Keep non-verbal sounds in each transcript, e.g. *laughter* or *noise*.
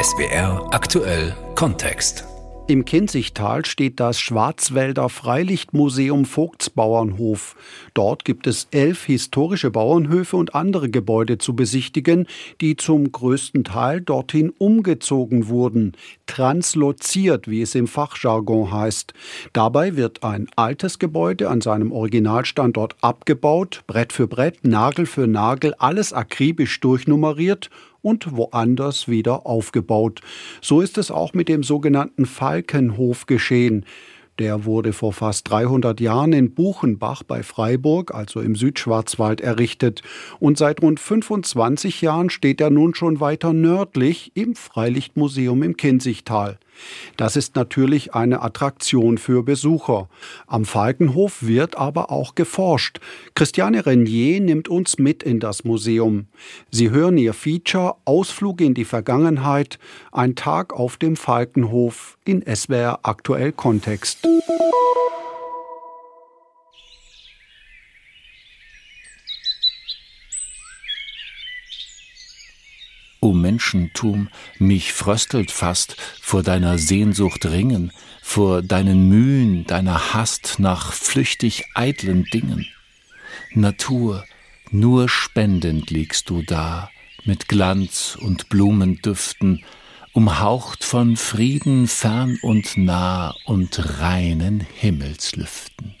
SBR aktuell Kontext. Im Kinzigtal steht das Schwarzwälder Freilichtmuseum Vogtsbauernhof. Dort gibt es elf historische Bauernhöfe und andere Gebäude zu besichtigen, die zum größten Teil dorthin umgezogen wurden, transloziert, wie es im Fachjargon heißt. Dabei wird ein altes Gebäude an seinem Originalstandort abgebaut, Brett für Brett, Nagel für Nagel, alles akribisch durchnummeriert und woanders wieder aufgebaut. So ist es auch mit dem sogenannten Falkenhof geschehen. Der wurde vor fast 300 Jahren in Buchenbach bei Freiburg, also im Südschwarzwald, errichtet. Und seit rund 25 Jahren steht er nun schon weiter nördlich im Freilichtmuseum im Kinzigtal. Das ist natürlich eine Attraktion für Besucher. Am Falkenhof wird aber auch geforscht. Christiane Renier nimmt uns mit in das Museum. Sie hören ihr Feature Ausflug in die Vergangenheit, ein Tag auf dem Falkenhof in SWR aktuell Kontext. O Menschentum, mich fröstelt fast vor deiner Sehnsucht ringen, vor deinen Mühen, deiner Hast nach flüchtig eitlen Dingen. Natur, nur spendend liegst du da, mit Glanz und Blumendüften, umhaucht von Frieden fern und nah und reinen Himmelslüften.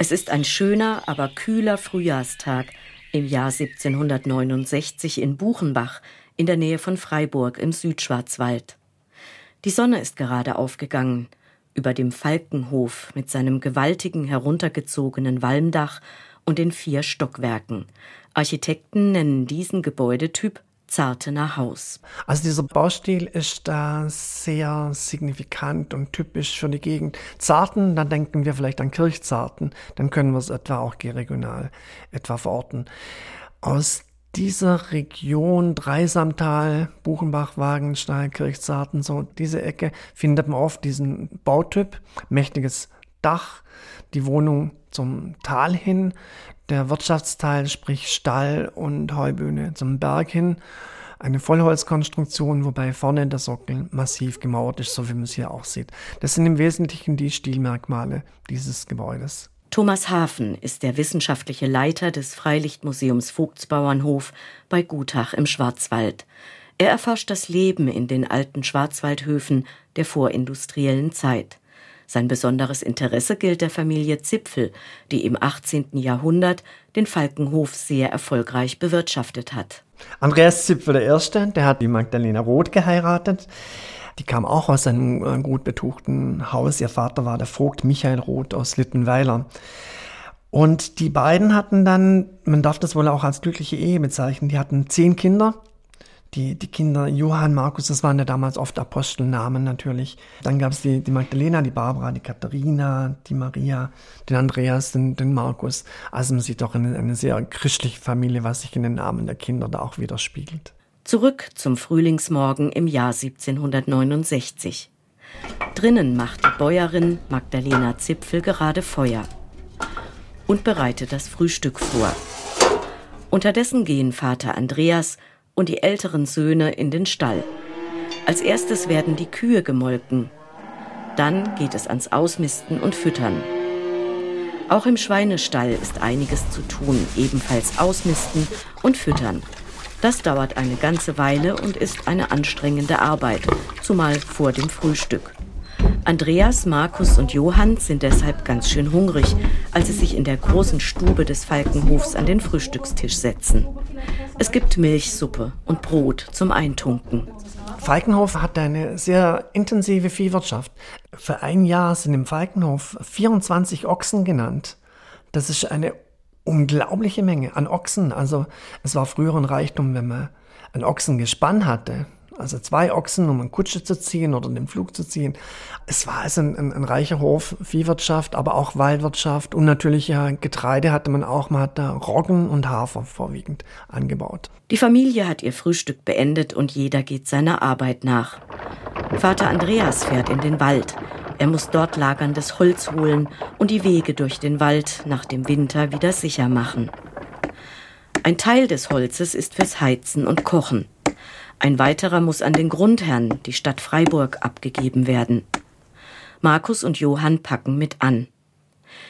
Es ist ein schöner, aber kühler Frühjahrstag im Jahr 1769 in Buchenbach in der Nähe von Freiburg im Südschwarzwald. Die Sonne ist gerade aufgegangen. Über dem Falkenhof mit seinem gewaltigen heruntergezogenen Walmdach und den vier Stockwerken. Architekten nennen diesen Gebäudetyp Zartener Haus. Also dieser Baustil ist da sehr signifikant und typisch für die Gegend. Zarten, dann denken wir vielleicht an Kirchzarten, dann können wir es etwa auch regional etwa verorten. Aus dieser Region, Dreisamtal, Buchenbach, Wagenstein, Kirchzarten, so diese Ecke, findet man oft diesen Bautyp, mächtiges Dach, die Wohnung zum Tal hin, der Wirtschaftsteil, sprich Stall und Heubühne zum Berg hin. Eine Vollholzkonstruktion, wobei vorne der Sockel massiv gemauert ist, so wie man es hier auch sieht. Das sind im Wesentlichen die Stilmerkmale dieses Gebäudes. Thomas Hafen ist der wissenschaftliche Leiter des Freilichtmuseums Vogtsbauernhof bei Gutach im Schwarzwald. Er erforscht das Leben in den alten Schwarzwaldhöfen der vorindustriellen Zeit. Sein besonderes Interesse gilt der Familie Zipfel, die im 18. Jahrhundert den Falkenhof sehr erfolgreich bewirtschaftet hat. Andreas Zipfel der Erste, der hat die Magdalena Roth geheiratet. Die kam auch aus einem äh, gut betuchten Haus. Ihr Vater war der Vogt Michael Roth aus Littenweiler. Und die beiden hatten dann, man darf das wohl auch als glückliche Ehe bezeichnen, die hatten zehn Kinder die, die Kinder Johann, Markus, das waren ja damals oft Apostelnamen natürlich. Dann gab es die, die Magdalena, die Barbara, die Katharina, die Maria, den Andreas, den, den Markus. Also man sieht doch eine, eine sehr christliche Familie, was sich in den Namen der Kinder da auch widerspiegelt. Zurück zum Frühlingsmorgen im Jahr 1769. Drinnen macht die Bäuerin Magdalena Zipfel gerade Feuer und bereitet das Frühstück vor. Unterdessen gehen Vater Andreas und die älteren Söhne in den Stall. Als erstes werden die Kühe gemolken. Dann geht es ans Ausmisten und Füttern. Auch im Schweinestall ist einiges zu tun, ebenfalls ausmisten und füttern. Das dauert eine ganze Weile und ist eine anstrengende Arbeit, zumal vor dem Frühstück. Andreas, Markus und Johann sind deshalb ganz schön hungrig, als sie sich in der großen Stube des Falkenhofs an den Frühstückstisch setzen. Es gibt Milchsuppe und Brot zum Eintunken. Falkenhof hat eine sehr intensive Viehwirtschaft. Für ein Jahr sind im Falkenhof 24 Ochsen genannt. Das ist eine unglaubliche Menge an Ochsen. Also es war früher ein Reichtum, wenn man ein Ochsengespann hatte also zwei Ochsen, um eine Kutsche zu ziehen oder den Flug zu ziehen. Es war also ein, ein, ein reicher Hof, Viehwirtschaft, aber auch Waldwirtschaft und natürlich ja Getreide hatte man auch, man hat da Roggen und Hafer vorwiegend angebaut. Die Familie hat ihr Frühstück beendet und jeder geht seiner Arbeit nach. Vater Andreas fährt in den Wald. Er muss dort lagerndes Holz holen und die Wege durch den Wald nach dem Winter wieder sicher machen. Ein Teil des Holzes ist fürs Heizen und Kochen. Ein weiterer muss an den Grundherrn, die Stadt Freiburg, abgegeben werden. Markus und Johann packen mit an.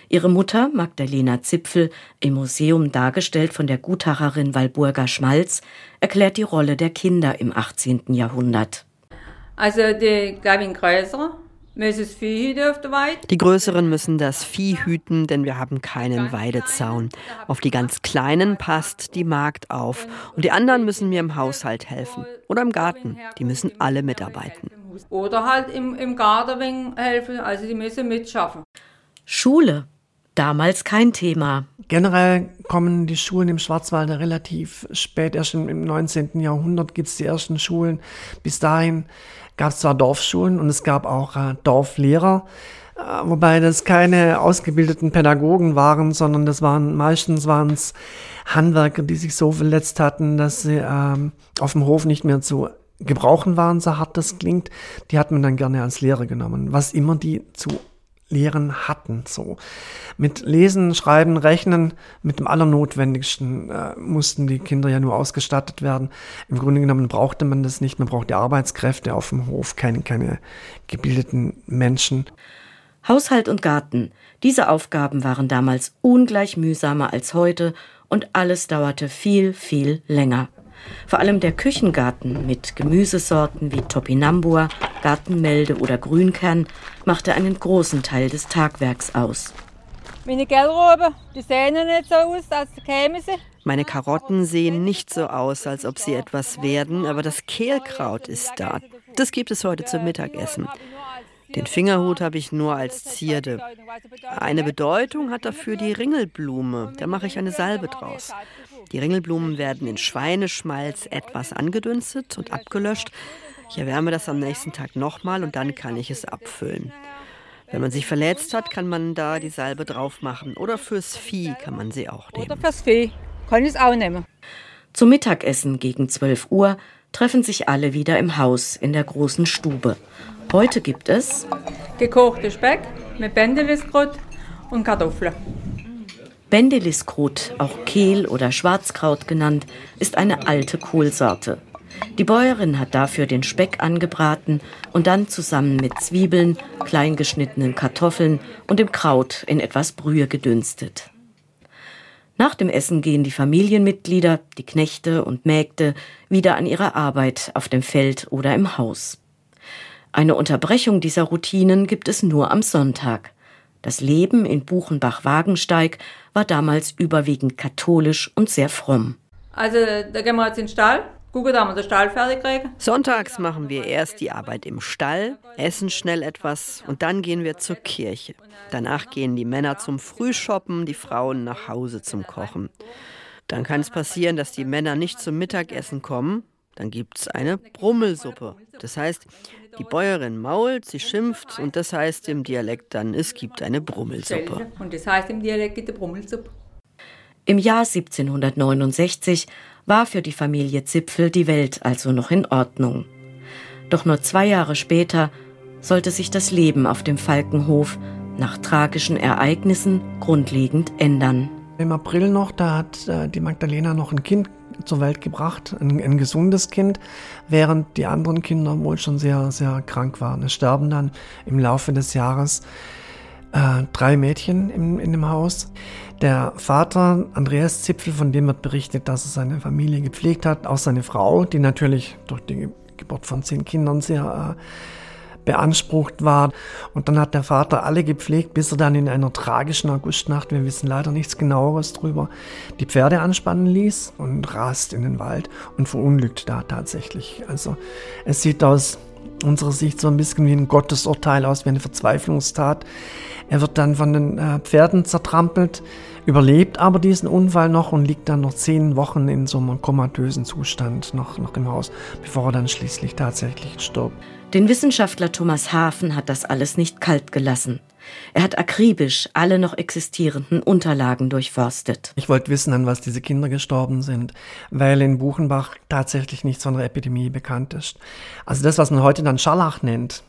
Ihre Mutter, Magdalena Zipfel, im Museum dargestellt von der Gutacherin Walburga Schmalz, erklärt die Rolle der Kinder im 18. Jahrhundert. Also die Gavin Kräuser die Größeren müssen das Vieh hüten, denn wir haben keinen Weidezaun. Auf die ganz Kleinen passt die Magd auf. Und die anderen müssen mir im Haushalt helfen. Oder im Garten. Die müssen alle mitarbeiten. Oder halt im, im Garten helfen, also die müssen mitschaffen. Schule. Damals kein Thema. Generell kommen die Schulen im Schwarzwald relativ spät. Erst im 19. Jahrhundert gibt es die ersten Schulen. Bis dahin gab es zwar Dorfschulen und es gab auch äh, Dorflehrer, äh, wobei das keine ausgebildeten Pädagogen waren, sondern das waren meistens waren es Handwerker, die sich so verletzt hatten, dass sie ähm, auf dem Hof nicht mehr zu gebrauchen waren, so hart das klingt. Die hat man dann gerne als Lehrer genommen, was immer die zu Lehren hatten. So mit Lesen, Schreiben, Rechnen, mit dem Allernotwendigsten äh, mussten die Kinder ja nur ausgestattet werden. Im Grunde genommen brauchte man das nicht. Man brauchte Arbeitskräfte auf dem Hof, keine, keine gebildeten Menschen. Haushalt und Garten. Diese Aufgaben waren damals ungleich mühsamer als heute und alles dauerte viel, viel länger. Vor allem der Küchengarten mit Gemüsesorten wie Topinambur, Gartenmelde oder Grünkern machte einen großen Teil des Tagwerks aus. Meine Gellroben, die sehen nicht so aus, als kämen sie. Meine Karotten sehen nicht so aus, als ob sie etwas werden, aber das Kehlkraut ist da. Das gibt es heute zum Mittagessen. Den Fingerhut habe ich nur als Zierde. Eine Bedeutung hat dafür die Ringelblume. Da mache ich eine Salbe draus. Die Ringelblumen werden in Schweineschmalz etwas angedünstet und abgelöscht. Ich erwärme das am nächsten Tag nochmal und dann kann ich es abfüllen. Wenn man sich verletzt hat, kann man da die Salbe drauf machen. Oder fürs Vieh kann man sie auch nehmen. Oder fürs Vieh kann ich es auch nehmen. Zum Mittagessen gegen 12 Uhr treffen sich alle wieder im Haus in der großen Stube. Heute gibt es gekochte Speck mit Bändeliskrut und Kartoffeln. Bendeliskrut, auch Kehl oder Schwarzkraut genannt, ist eine alte Kohlsorte. Die Bäuerin hat dafür den Speck angebraten und dann zusammen mit Zwiebeln, kleingeschnittenen Kartoffeln und dem Kraut in etwas Brühe gedünstet. Nach dem Essen gehen die Familienmitglieder, die Knechte und Mägde wieder an ihre Arbeit auf dem Feld oder im Haus. Eine Unterbrechung dieser Routinen gibt es nur am Sonntag. Das Leben in Buchenbach-Wagensteig war damals überwiegend katholisch und sehr fromm. Also da gehen wir jetzt in den Stall, gucken, da wir den Stall fertig kriegen. Sonntags machen wir erst die Arbeit im Stall, essen schnell etwas und dann gehen wir zur Kirche. Danach gehen die Männer zum Frühshoppen, die Frauen nach Hause zum Kochen. Dann kann es passieren, dass die Männer nicht zum Mittagessen kommen, dann gibt es eine Brummelsuppe. Das heißt, die Bäuerin mault, sie schimpft und das heißt im Dialekt dann, es gibt eine Brummelsuppe. Und das heißt im Dialekt gibt eine Brummelsuppe. Im Jahr 1769 war für die Familie Zipfel die Welt also noch in Ordnung. Doch nur zwei Jahre später sollte sich das Leben auf dem Falkenhof nach tragischen Ereignissen grundlegend ändern. Im April noch, da hat äh, die Magdalena noch ein Kind zur Welt gebracht, ein, ein, gesundes Kind, während die anderen Kinder wohl schon sehr, sehr krank waren. Es sterben dann im Laufe des Jahres äh, drei Mädchen in, in dem Haus. Der Vater, Andreas Zipfel, von dem wird berichtet, dass er seine Familie gepflegt hat, auch seine Frau, die natürlich durch die Geburt von zehn Kindern sehr äh, beansprucht war. Und dann hat der Vater alle gepflegt, bis er dann in einer tragischen Augustnacht, wir wissen leider nichts genaueres drüber, die Pferde anspannen ließ und rast in den Wald und verunglückt da tatsächlich. Also es sieht aus unserer Sicht so ein bisschen wie ein Gottesurteil aus, wie eine Verzweiflungstat. Er wird dann von den äh, Pferden zertrampelt, überlebt aber diesen Unfall noch und liegt dann noch zehn Wochen in so einem komatösen Zustand noch, noch im Haus, bevor er dann schließlich tatsächlich stirbt. Den Wissenschaftler Thomas Hafen hat das alles nicht kalt gelassen. Er hat akribisch alle noch existierenden Unterlagen durchforstet. Ich wollte wissen, an was diese Kinder gestorben sind, weil in Buchenbach tatsächlich nichts von der Epidemie bekannt ist. Also das, was man heute dann Scharlach nennt,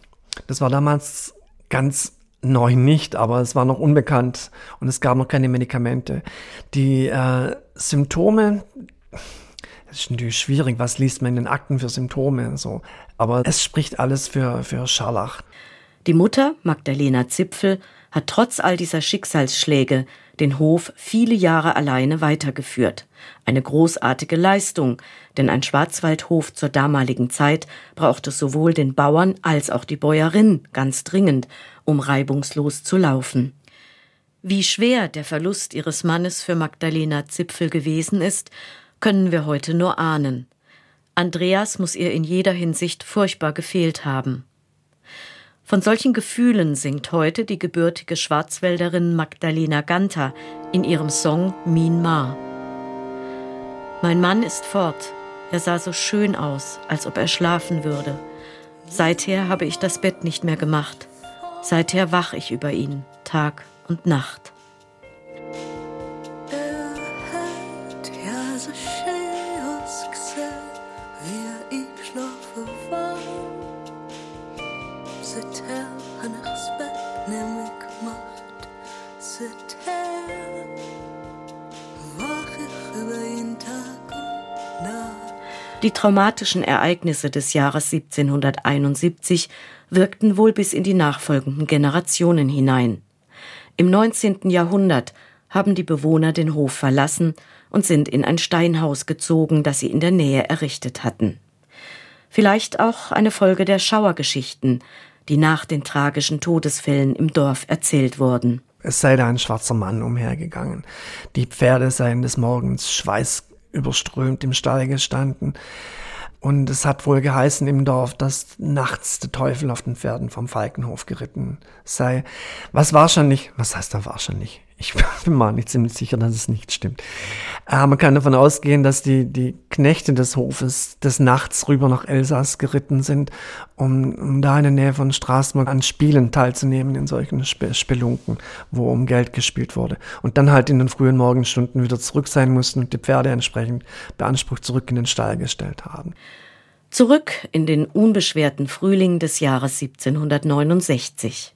das war damals ganz neu nicht, aber es war noch unbekannt und es gab noch keine Medikamente. Die äh, Symptome, das ist natürlich schwierig, was liest man in den Akten für Symptome, so. Aber es spricht alles für, für Scharlach. Die Mutter, Magdalena Zipfel, hat trotz all dieser Schicksalsschläge den Hof viele Jahre alleine weitergeführt. Eine großartige Leistung, denn ein Schwarzwaldhof zur damaligen Zeit brauchte sowohl den Bauern als auch die Bäuerin ganz dringend, um reibungslos zu laufen. Wie schwer der Verlust ihres Mannes für Magdalena Zipfel gewesen ist, können wir heute nur ahnen. Andreas muss ihr in jeder Hinsicht furchtbar gefehlt haben. Von solchen Gefühlen singt heute die gebürtige Schwarzwälderin Magdalena Ganter in ihrem Song Min Ma. Mein Mann ist fort. Er sah so schön aus, als ob er schlafen würde. Seither habe ich das Bett nicht mehr gemacht. Seither wach ich über ihn, Tag und Nacht. Die traumatischen Ereignisse des Jahres 1771 wirkten wohl bis in die nachfolgenden Generationen hinein. Im 19. Jahrhundert haben die Bewohner den Hof verlassen und sind in ein Steinhaus gezogen, das sie in der Nähe errichtet hatten. Vielleicht auch eine Folge der Schauergeschichten, die nach den tragischen Todesfällen im Dorf erzählt wurden. Es sei da ein schwarzer Mann umhergegangen. Die Pferde seien des Morgens schweißüberströmt im Stall gestanden. Und es hat wohl geheißen im Dorf, dass nachts der Teufel auf den Pferden vom Falkenhof geritten sei. Was wahrscheinlich, was heißt da wahrscheinlich? Ich *laughs* bin mal nicht ziemlich sicher, dass es nicht stimmt. Aber man kann davon ausgehen, dass die, die Knechte des Hofes des Nachts rüber nach Elsass geritten sind, um, um da in der Nähe von Straßburg an Spielen teilzunehmen, in solchen Sp Spelunken, wo um Geld gespielt wurde. Und dann halt in den frühen Morgenstunden wieder zurück sein mussten und die Pferde entsprechend beansprucht zurück in den Stall gestellt haben. Zurück in den unbeschwerten Frühling des Jahres 1769.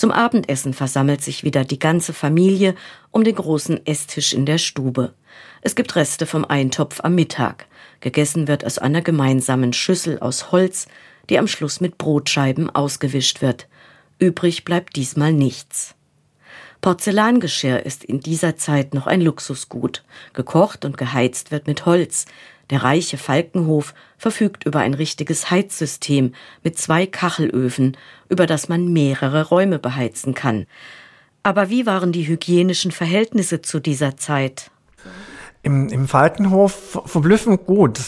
Zum Abendessen versammelt sich wieder die ganze Familie um den großen Esstisch in der Stube. Es gibt Reste vom Eintopf am Mittag. Gegessen wird aus einer gemeinsamen Schüssel aus Holz, die am Schluss mit Brotscheiben ausgewischt wird. Übrig bleibt diesmal nichts. Porzellangeschirr ist in dieser Zeit noch ein Luxusgut. Gekocht und geheizt wird mit Holz. Der reiche Falkenhof verfügt über ein richtiges Heizsystem mit zwei Kachelöfen, über das man mehrere Räume beheizen kann. Aber wie waren die hygienischen Verhältnisse zu dieser Zeit? Im, im Falkenhof verblüffend gut.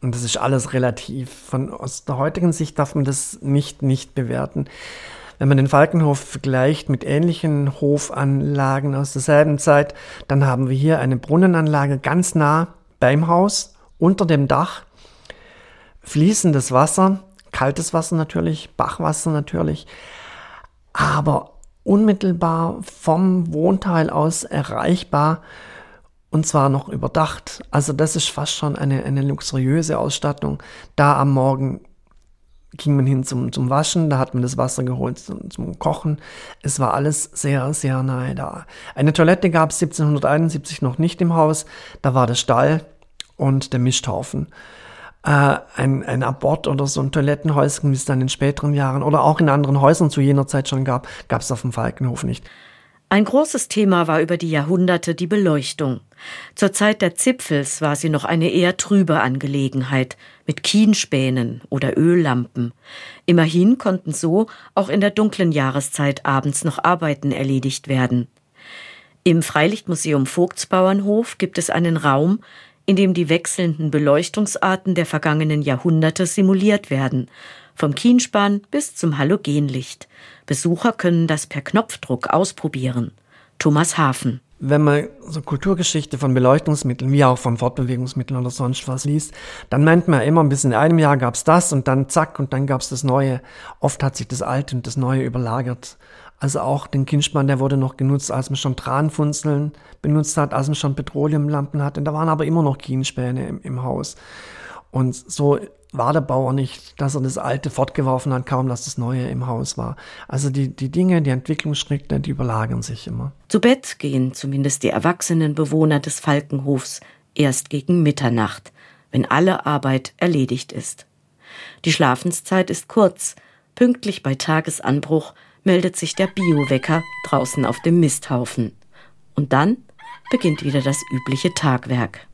Und das ist alles relativ. Von aus der heutigen Sicht darf man das nicht, nicht bewerten. Wenn man den Falkenhof vergleicht mit ähnlichen Hofanlagen aus derselben Zeit, dann haben wir hier eine Brunnenanlage ganz nah beim Haus unter dem Dach fließendes Wasser, kaltes Wasser natürlich, Bachwasser natürlich, aber unmittelbar vom Wohnteil aus erreichbar und zwar noch überdacht. Also das ist fast schon eine, eine luxuriöse Ausstattung. Da am Morgen ging man hin zum, zum Waschen, da hat man das Wasser geholt zum, zum Kochen. Es war alles sehr, sehr nahe da. Eine Toilette gab es 1771 noch nicht im Haus, da war der Stall und der Misthaufen. Äh, ein, ein Abort oder so ein Toilettenhäuschen, wie es dann in späteren Jahren oder auch in anderen Häusern zu jener Zeit schon gab, gab es auf dem Falkenhof nicht. Ein großes Thema war über die Jahrhunderte die Beleuchtung. Zur Zeit der Zipfels war sie noch eine eher trübe Angelegenheit mit Kienspänen oder Öllampen. Immerhin konnten so auch in der dunklen Jahreszeit abends noch Arbeiten erledigt werden. Im Freilichtmuseum Vogtsbauernhof gibt es einen Raum, in dem die wechselnden Beleuchtungsarten der vergangenen Jahrhunderte simuliert werden, vom Kienspan bis zum Halogenlicht. Besucher können das per Knopfdruck ausprobieren. Thomas Hafen. Wenn man so Kulturgeschichte von Beleuchtungsmitteln, wie auch von Fortbewegungsmitteln oder sonst was liest, dann meint man immer, bis in einem Jahr gab's das und dann zack und dann gab's das Neue. Oft hat sich das Alte und das Neue überlagert. Also auch den Kindspann, der wurde noch genutzt, als man schon Tranfunzeln benutzt hat, als man schon Petroleumlampen hatte. Da waren aber immer noch Kienspäne im, im Haus. Und so war der Bauer nicht, dass er das Alte fortgeworfen hat, kaum dass das Neue im Haus war. Also die, die Dinge, die Entwicklungsschritte, die überlagern sich immer. Zu Bett gehen zumindest die erwachsenen Bewohner des Falkenhofs erst gegen Mitternacht, wenn alle Arbeit erledigt ist. Die Schlafenszeit ist kurz. Pünktlich bei Tagesanbruch meldet sich der Biowecker draußen auf dem Misthaufen. Und dann beginnt wieder das übliche Tagwerk.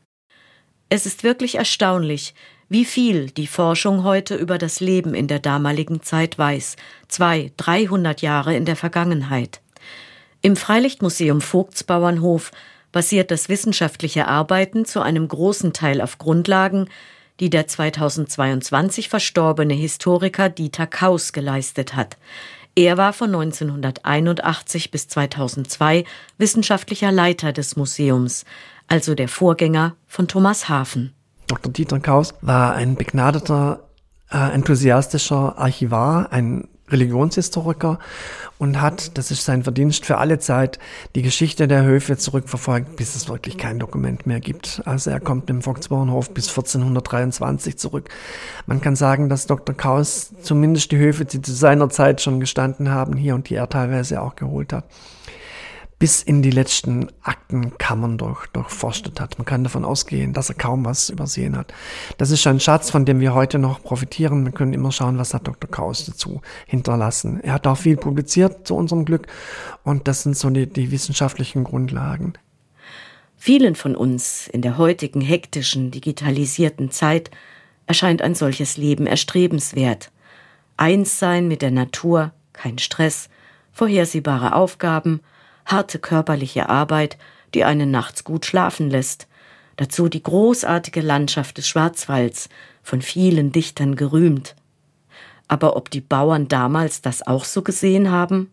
Es ist wirklich erstaunlich, wie viel die Forschung heute über das Leben in der damaligen Zeit weiß, zwei, dreihundert Jahre in der Vergangenheit. Im Freilichtmuseum Vogtsbauernhof basiert das wissenschaftliche Arbeiten zu einem großen Teil auf Grundlagen, die der 2022 verstorbene Historiker Dieter Kaus geleistet hat. Er war von 1981 bis 2002 wissenschaftlicher Leiter des Museums, also der Vorgänger von Thomas Hafen. Dr. Dieter Kaus war ein begnadeter, äh, enthusiastischer Archivar, ein Religionshistoriker und hat, das ist sein Verdienst für alle Zeit, die Geschichte der Höfe zurückverfolgt, bis es wirklich kein Dokument mehr gibt. Also er kommt im Volksbauernhof bis 1423 zurück. Man kann sagen, dass Dr. Kaus zumindest die Höfe, die zu seiner Zeit schon gestanden haben, hier und die er teilweise auch geholt hat bis in die letzten Aktenkammern durch, durchforstet hat. Man kann davon ausgehen, dass er kaum was übersehen hat. Das ist ein Schatz, von dem wir heute noch profitieren. Wir können immer schauen, was hat Dr. Kraus dazu hinterlassen. Er hat auch viel publiziert zu unserem Glück und das sind so die, die wissenschaftlichen Grundlagen. Vielen von uns in der heutigen hektischen, digitalisierten Zeit erscheint ein solches Leben erstrebenswert. Eins sein mit der Natur, kein Stress, vorhersehbare Aufgaben, harte körperliche Arbeit, die einen nachts gut schlafen lässt. Dazu die großartige Landschaft des Schwarzwalds, von vielen Dichtern gerühmt. Aber ob die Bauern damals das auch so gesehen haben?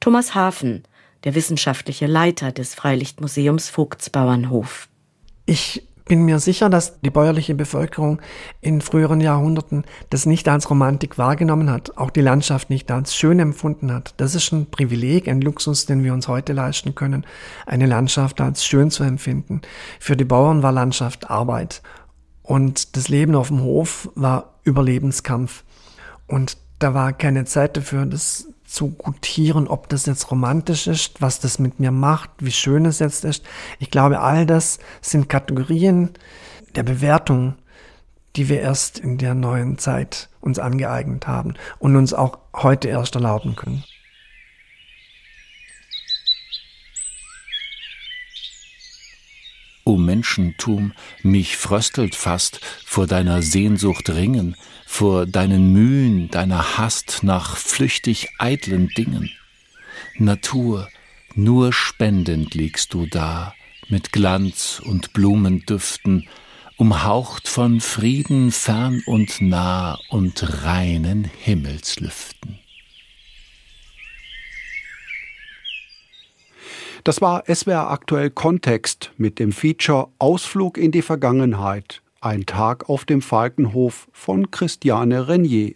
Thomas Hafen, der wissenschaftliche Leiter des Freilichtmuseums Vogtsbauernhof. Ich bin mir sicher, dass die bäuerliche Bevölkerung in früheren Jahrhunderten das nicht als Romantik wahrgenommen hat, auch die Landschaft nicht als schön empfunden hat. Das ist ein Privileg, ein Luxus, den wir uns heute leisten können, eine Landschaft als schön zu empfinden. Für die Bauern war Landschaft Arbeit und das Leben auf dem Hof war Überlebenskampf. Und da war keine Zeit dafür, das zu gutieren, ob das jetzt romantisch ist, was das mit mir macht, wie schön es jetzt ist. Ich glaube, all das sind Kategorien der Bewertung, die wir erst in der neuen Zeit uns angeeignet haben und uns auch heute erst erlauben können. O Menschentum, mich fröstelt fast vor deiner Sehnsucht ringen, vor deinen Mühen, deiner Hast nach flüchtig eitlen Dingen. Natur, nur spendend liegst du da, mit Glanz und Blumendüften, umhaucht von Frieden fern und nah und reinen Himmelslüften. Das war SWR aktuell Kontext mit dem Feature Ausflug in die Vergangenheit. Ein Tag auf dem Falkenhof von Christiane Renier.